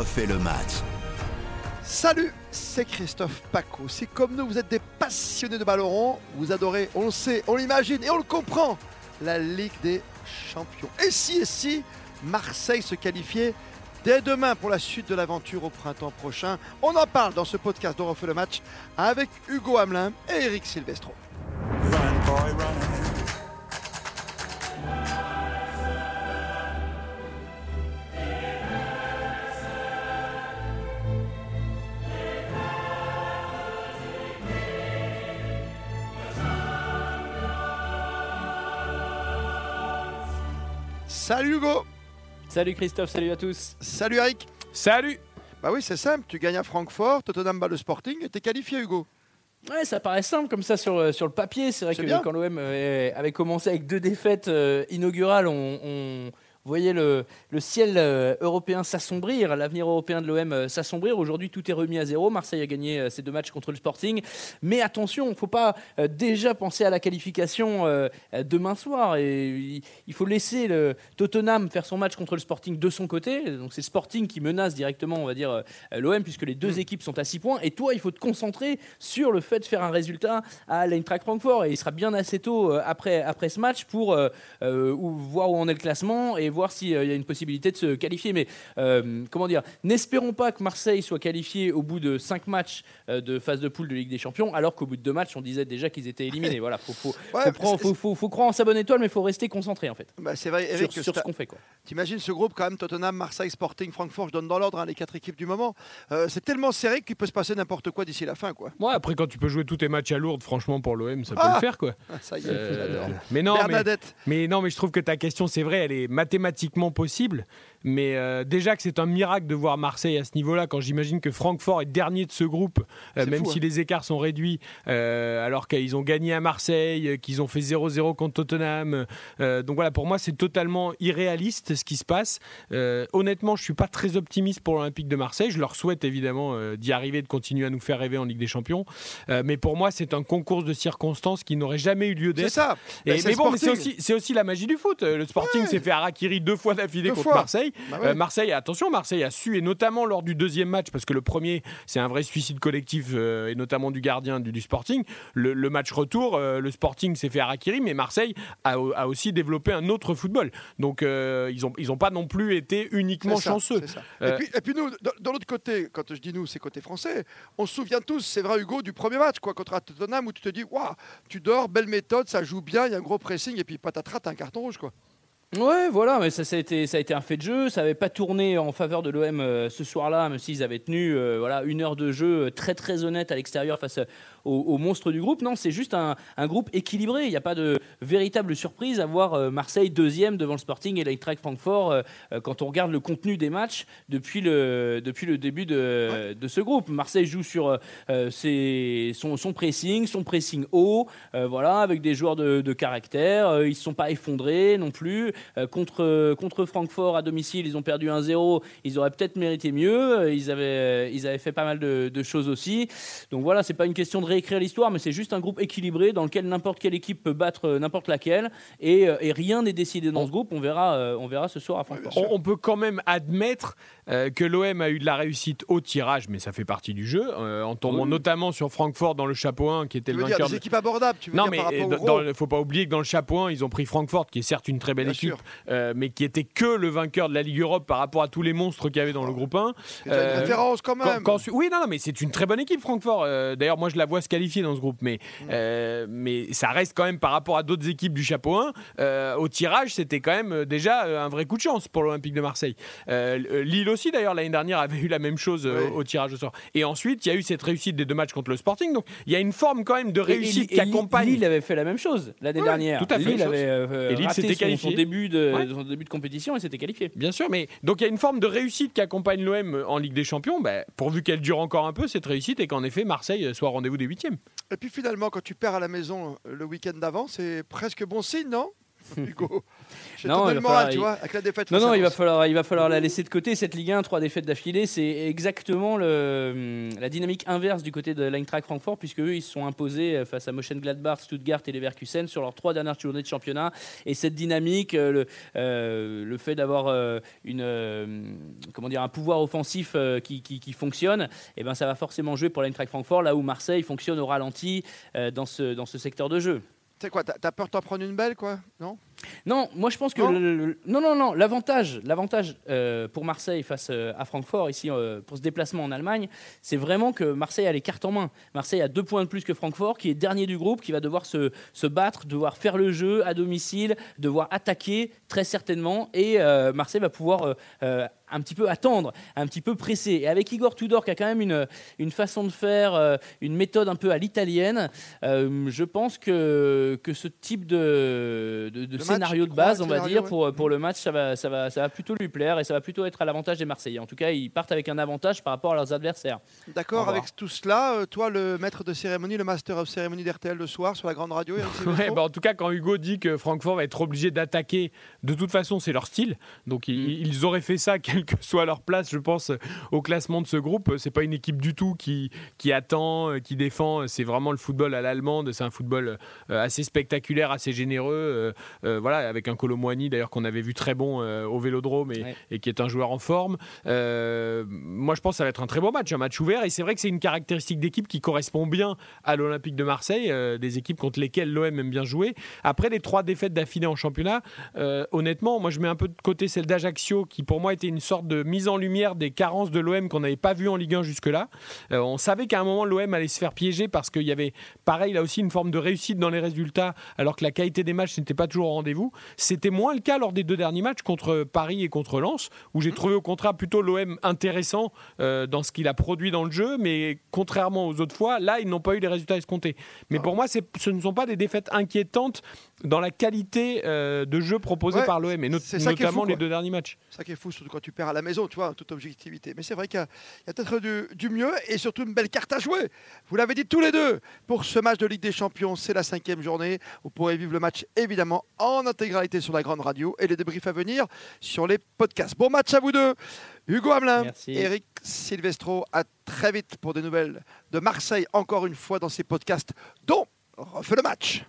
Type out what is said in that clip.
refait le match. Salut, c'est Christophe Paco. Si comme nous, vous êtes des passionnés de ballon vous adorez, on le sait, on l'imagine et on le comprend, la Ligue des Champions. Et si, et si, Marseille se qualifiait dès demain pour la suite de l'aventure au printemps prochain? On en parle dans ce podcast dont refait le match avec Hugo Hamelin et Eric Silvestro. Salut Hugo Salut Christophe, salut à tous. Salut Eric Salut Bah oui, c'est simple, tu gagnes à Francfort, Tottenham bat le Sporting et t'es qualifié Hugo. Ouais, ça paraît simple comme ça sur, euh, sur le papier. C'est vrai que bien. quand l'OM euh, avait commencé avec deux défaites euh, inaugurales, on, on voyait le, le ciel euh, européen s'assombrir, l'avenir européen de l'OM euh, s'assombrir. Aujourd'hui, tout est remis à zéro. Marseille a gagné euh, ses deux matchs contre le Sporting. Mais attention, il ne faut pas euh, déjà penser à la qualification euh, euh, demain soir. Et il, faut laisser le Tottenham faire son match contre le Sporting de son côté. Donc c'est Sporting qui menace directement, on va dire, euh, l'OM, puisque les deux équipes sont à 6 points. Et toi, il faut te concentrer sur le fait de faire un résultat à l'Eintracht Francfort. Et il sera bien assez tôt euh, après, après ce match pour euh, euh, ou- voir où en est le classement et voir s'il y a une possibilité de se qualifier. Mais euh, comment dire N'espérons pas que Marseille soit qualifié au bout de 5 matchs euh, de phase de poule de Ligue des Champions, alors qu'au bout de deux matchs, on disait déjà qu'ils étaient éliminés. Voilà, faut, faut, Ouais, faut, prendre- faut- faut- faut croire en sa bonne étoile, mais il faut rester concentré en fait. Bah c'est vrai Sur, Eric, sur c'est- ce qu'on fait. Quoi. T'imagines ce groupe quand même, Tottenham, Marseille, Sporting, Francfort, je donne dans l'ordre hein, les quatre équipes du moment. Euh, c'est tellement serré qu'il peut se passer n'importe quoi d'ici la fin quoi. Moi, après, quand tu peux jouer tous tes matchs à Lourdes, franchement, pour l'OM, ça peut Ah le faire, quoi. Ah, Ça y est, Euh, mais non, mais, mais non, mais je trouve que ta question, c'est vrai, elle est mathématiquement possible. Mais euh, déjà que c'est un miracle de voir Marseille à ce niveau-là, quand j'imagine que Francfort est dernier de ce groupe, euh, même fou, si hein. les écarts sont réduits, euh, alors qu'ils ont gagné à Marseille, qu'ils ont fait 0-0 contre Tottenham. donc voilà, pour moi, c'est totalement irréaliste ce qui se passe. Honnêtement, je suis pas très optimiste pour l'Olympique de Marseille. Je leur souhaite évidemment d'y arriver, de continuer à nous faire rêver en Ligue des Champions. Mais pour moi, c'est un concours de circonstances qui n'aurait jamais eu lieu c'est d'être. ça. Et- Bah, c'est mais le bon, mais c'est aussi, la magie du foot. Le Sporting Ouais. s'est fait harakiri deux fois d'affilée contre fois. Marseille. Bah ouais. Euh, Marseille, attention, Marseille a su, et notamment lors du deuxième match, parce que le premier, c'est un vrai suicide collectif, euh, et notamment du gardien du, du Sporting. Le, le match retour, euh, le Sporting s'est fait harakiri, mais Marseille a, a aussi développé un autre football. Donc, ils n'ont ils ont pas non plus été uniquement ça, chanceux. Et, puis, et puis nous, de, de l'autre côté, quand je dis nous, c'est côté français, on se souvient tous, c'est vrai Hugo, du premier match quoi, contre Tottenham où tu te dis, waouh, tu dors, belle méthode, ça joue bien, il y a un gros pressing et puis patatras, t'as un carton rouge quoi. Ouais, voilà, mais ça, a été, un fait de jeu. Ça n'avait pas tourné en faveur de l'OM euh, ce soir-là, même s'ils avaient tenu euh, voilà, une heure de jeu euh, très très honnête à l'extérieur face aux monstres du groupe. Non, c'est juste un, un groupe équilibré. Il n'y a pas de véritable surprise à voir euh, Marseille deuxième devant le Sporting et l'Eintracht Francfort euh, euh, quand on regarde le contenu des matchs depuis le, depuis le début de, de ce groupe. Marseille joue sur ses- son, son pressing, son pressing haut, voilà, avec des joueurs de, de caractère. Ils ne se sont pas effondrés non plus. Contre, contre Francfort à domicile, ils ont perdu 1-0. Ils auraient peut-être mérité mieux. Ils avaient, ils avaient fait pas mal de, de choses aussi. Donc voilà, c'est pas une question de réécrire l'histoire, mais c'est juste un groupe équilibré dans lequel n'importe quelle équipe peut battre euh, n'importe laquelle. Et, euh, et rien n'est décidé dans ce groupe. On verra, euh, on verra ce soir à Francfort. On, on peut quand même admettre euh, que l'OM a eu de la réussite au tirage, mais ça fait partie du jeu, euh, en tombant Oui. notamment sur Francfort dans le chapeau 1, qui était Tu le veux dire vainqueur. des de- équipes abordables, tu veux Non, dire mais par rapport il au ne faut pas oublier que dans le chapeau 1, ils ont pris Francfort, qui est certes une très belle Bien équipe, euh, mais qui était que le vainqueur de la Ligue Europe par rapport à tous les monstres qu'il y avait dans le groupe 1. C'est une référence quand Quand- même. quand- oui, non, non, mais c'est une très bonne équipe, Francfort. Euh, D'ailleurs, moi, je la vois se qualifier dans ce groupe, mais, euh, mais ça reste quand même par rapport à d'autres équipes du chapeau 1. euh, au tirage, c'était quand même euh, déjà un vrai coup de chance pour l'Olympique de Marseille. Euh, Lille aussi, d'ailleurs, l'année dernière, avait eu la même chose Oui. au tirage au sort. Et ensuite, il y a eu cette réussite des deux matchs contre le Sporting. Donc, il y a une forme quand même de Et- et- réussite et qui accompagne. Lille avait fait la même chose l'année Ouais, dernière. tout à fait. Lille avait euh, Et Lille raté son- qualifié. son, début de, Ouais. son début de compétition et s'était qualifié. Bien sûr, mais donc il y a une forme de réussite qui accompagne l'OM en Ligue des Champions, bah, pourvu qu'elle dure encore un peu cette réussite et qu'en effet Marseille soit au rendez-vous des Et puis finalement, quand tu perds à la maison euh, le week-end d'avant, c'est presque bon signe, non? Hugo. Non, il va falloir- tu vois, avec la défaite. Non, non, il va falloir, il va falloir la laisser de côté. Cette Ligue 1, trois défaites d'affilée, c'est exactement le, la dynamique inverse du côté de l'Eintracht Francfort, puisque eux, ils se sont imposés euh, face à Mönchengladbach, Stuttgart et Leverkusen sur leurs trois dernières journées de championnat. Et cette dynamique, euh, le, euh, le fait d'avoir euh, une, euh, comment dire, un pouvoir offensif qui, qui- qui fonctionne, et ben, ça va forcément jouer pour l'Eintracht Francfort, là où Marseille fonctionne au ralenti dans, ce, dans ce secteur de jeu. Sais quoi, t'as peur de t'en prendre une belle, quoi Non? Non, moi je pense que Non le- le- non, non, non. L'avantage, l'avantage euh, pour Marseille face euh, à Francfort ici euh, pour ce déplacement en Allemagne, c'est vraiment que Marseille a les cartes en main. Marseille a deux points de plus que Francfort, qui est dernier du groupe, qui va devoir se, se battre, devoir faire le jeu à domicile, devoir attaquer très certainement, et Marseille va pouvoir un petit peu attendre, un petit peu presser. Et avec Igor Tudor qui a quand même une, une façon de faire, euh, une méthode un peu à l'italienne, euh, je pense que, que ce type de, de- scénario de base, on va dire, pour, pour le match, ça va, ça, va, ça va plutôt lui plaire et ça va plutôt être à l'avantage des Marseillais. En tout cas, ils partent avec un avantage par rapport à leurs adversaires. D'accord avec tout cela. euh, toi, le maître de cérémonie, le master of cérémonie d'RTL le soir sur la grande radio. Ouais, bah, en tout cas, quand Hugo dit que Francfort va être obligé d'attaquer, de toute façon, c'est leur style. Donc, ils, Mm. ils auraient fait ça, quelle que soit leur place, je pense, au classement de ce groupe. C'est pas une équipe du tout qui, qui attend, euh, qui défend. C'est vraiment le football à l'allemande. C'est un football euh, assez spectaculaire, assez généreux. euh, euh, voilà, avec un Colomboigny d'ailleurs qu'on avait vu très bon euh, au Vélodrome et, Ouais. et qui est un joueur en forme. Euh, moi, je pense que ça va être un très bon match, un match ouvert. Et c'est vrai que c'est une caractéristique d'équipe qui correspond bien à l'Olympique de Marseille, euh, des équipes contre lesquelles l'OM aime bien jouer. Après les trois défaites d'affilée en championnat, euh, honnêtement, moi, je mets un peu de côté celle d'Ajaccio, qui pour moi était une sorte de mise en lumière des carences de l'OM qu'on n'avait pas vu en Ligue 1 jusque-là. Euh, on savait qu'à un moment, l'OM allait se faire piéger parce qu'il y avait, pareil, là aussi, une forme de réussite dans les résultats, alors que la qualité des matchs n'était pas toujours au rendez-vous. C'était moins le cas lors des deux derniers matchs contre Paris et contre Lens, où j'ai trouvé au contraire plutôt l'OM intéressant euh, dans ce qu'il a produit dans le jeu, mais contrairement aux autres fois, là, ils n'ont pas eu les résultats escomptés. Mais Ah. pour moi, ce ne sont pas des défaites inquiétantes dans la qualité euh, de jeu proposée Ouais, par l'OM, et not- ça notamment fou, les deux derniers matchs. C'est ça qui est fou, surtout quand tu perds à la maison, tu vois, en toute objectivité. Mais c'est vrai qu'il y a, peut-être du, du mieux et surtout une belle carte à jouer. Vous l'avez dit tous les deux. Pour ce match de Ligue des Champions, c'est la cinquième journée. Vous pourrez vivre le match évidemment en intégralité sur la grande radio et les débriefs à venir sur les podcasts. Bon match à vous deux. Hugo Hamelin, Merci. Eric Silvestro, à très vite pour des nouvelles de Marseille, encore une fois dans ces podcasts dont refait le match.